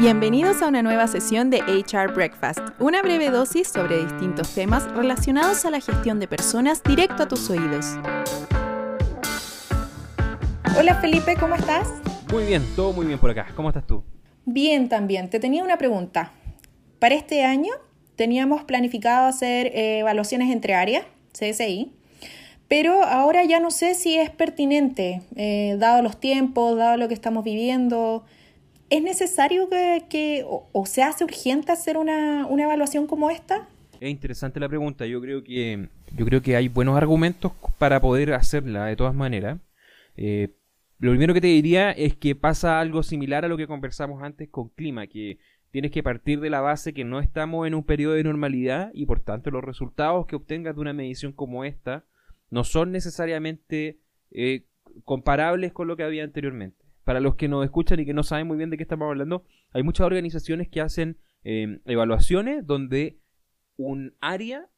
Bienvenidos a una nueva sesión de HR Breakfast, una breve dosis sobre distintos temas relacionados a la gestión de personas directo a tus oídos. Hola Felipe, ¿cómo estás? Muy bien, todo muy bien por acá. ¿Cómo estás tú? Bien también. Te tenía una pregunta. Para este año teníamos planificado hacer eh, evaluaciones entre áreas, CSI, pero ahora ya no sé si es pertinente, eh, dado los tiempos, dado lo que estamos viviendo. ¿Es necesario que, o, se hace urgente hacer una, evaluación como esta? Es interesante la pregunta. Yo creo que yo creo que hay buenos argumentos para poder hacerla de todas maneras. Eh, lo primero que te diría es que pasa algo similar a lo que conversamos antes con clima, que tienes que partir de la base que no estamos en un periodo de normalidad y por tanto los resultados que obtengas de una medición como esta no son necesariamente eh, comparables con lo que había anteriormente para los que nos escuchan y que no saben muy bien de qué estamos hablando, hay muchas organizaciones que hacen em, evaluaciones donde un área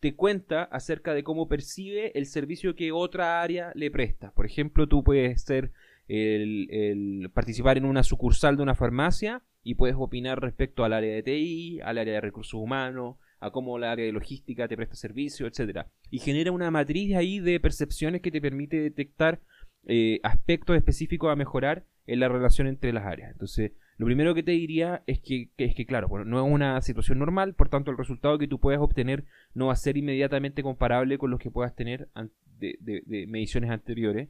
te cuenta acerca de cómo percibe el servicio que otra área le presta. Por ejemplo, tú puedes ser el, participar en una sucursal de una farmacia y puedes opinar respecto al área de TI, al área de recursos humanos, a cómo la área de logística te presta servicio, etcétera. Y genera una matriz ahí de percepciones que te permite detectar eh, aspectos específicos a mejorar en la relación entre las áreas. Entonces, lo primero que te diría es que, es que claro, no es una situación normal, por tanto el resultado que tú puedas obtener no va a ser inmediatamente comparable con los que puedas tener de, mediciones anteriores.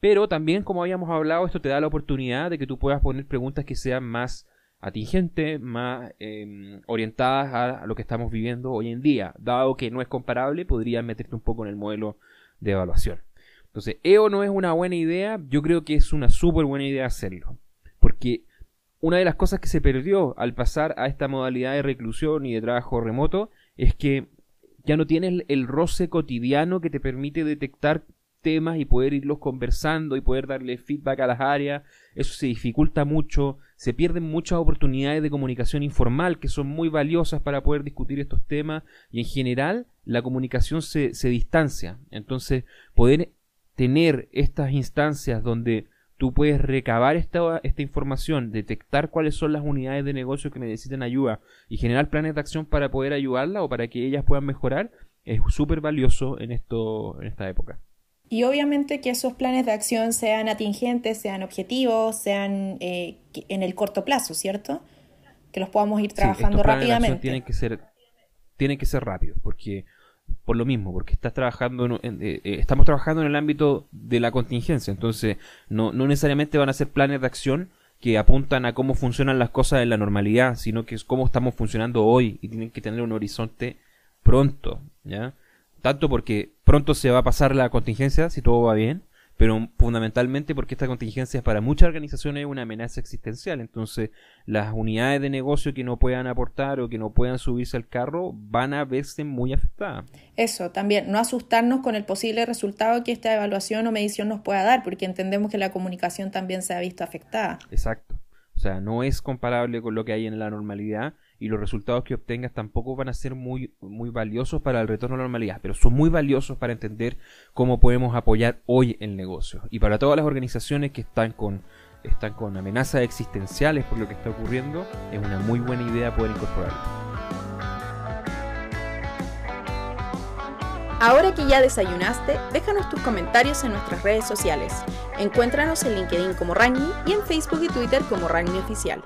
Pero también, como habíamos hablado, esto te da la oportunidad de que tú puedas poner preguntas que sean más atingentes, más em, orientadas a, a, lo que estamos viviendo hoy en día. Dado que no es comparable, podrías meterte un poco en el modelo de evaluación. Entonces, EO no es una buena idea, yo creo que es una súper buena idea hacerlo. Porque una de las cosas que se perdió al pasar a esta modalidad de reclusión y de trabajo remoto es que ya no tienes el roce cotidiano que te permite detectar temas y poder irlos conversando y poder darle feedback a las áreas. Eso se dificulta mucho, se pierden muchas oportunidades de comunicación informal que son muy valiosas para poder discutir estos temas y en general la comunicación se, se distancia. Entonces, poder tener estas instancias donde tú puedes recabar esta, esta información, detectar cuáles son las unidades de negocio que necesitan ayuda y generar planes de acción para poder ayudarla o para que ellas puedan mejorar, es súper valioso en, esto, en esta época. Y obviamente que esos planes de acción sean atingentes, sean objetivos, sean eh, en el corto plazo, ¿cierto? Que los podamos ir trabajando rápidamente. Tienen que ser, tienen que ser rápidos, porque por lo mismo, porque estás trabajando en, eh, eh, estamos trabajando en el ámbito de la contingencia, entonces no, no necesariamente van a ser planes de acción que apuntan a cómo funcionan las cosas en la normalidad, sino que es cómo estamos funcionando hoy y tienen que tener un horizonte pronto, ¿ya? Tanto porque pronto se va a pasar la contingencia si todo va bien, pero fundamentalmente porque esta contingencia para muchas organizaciones es una amenaza existencial. Entonces, las unidades de negocio que no puedan aportar o que no puedan subirse al carro van a verse muy afectadas. Eso, también, no asustarnos con el posible resultado que esta evaluación o medición nos pueda dar, porque entendemos que la comunicación también se ha visto afectada. Exacto. O sea, no es comparable con lo que hay en la normalidad y los resultados que obtengas tampoco van a ser muy, muy valiosos para el retorno a la normalidad, pero son muy valiosos para entender cómo podemos apoyar hoy el negocio. Y para todas las organizaciones que están con, están con amenazas existenciales por lo que está ocurriendo, es una muy buena idea poder incorporarlo. Ahora que ya desayunaste, déjanos tus comentarios en nuestras redes sociales. Encuéntranos en LinkedIn como Ragni y en Facebook y Twitter como Ragni Oficial.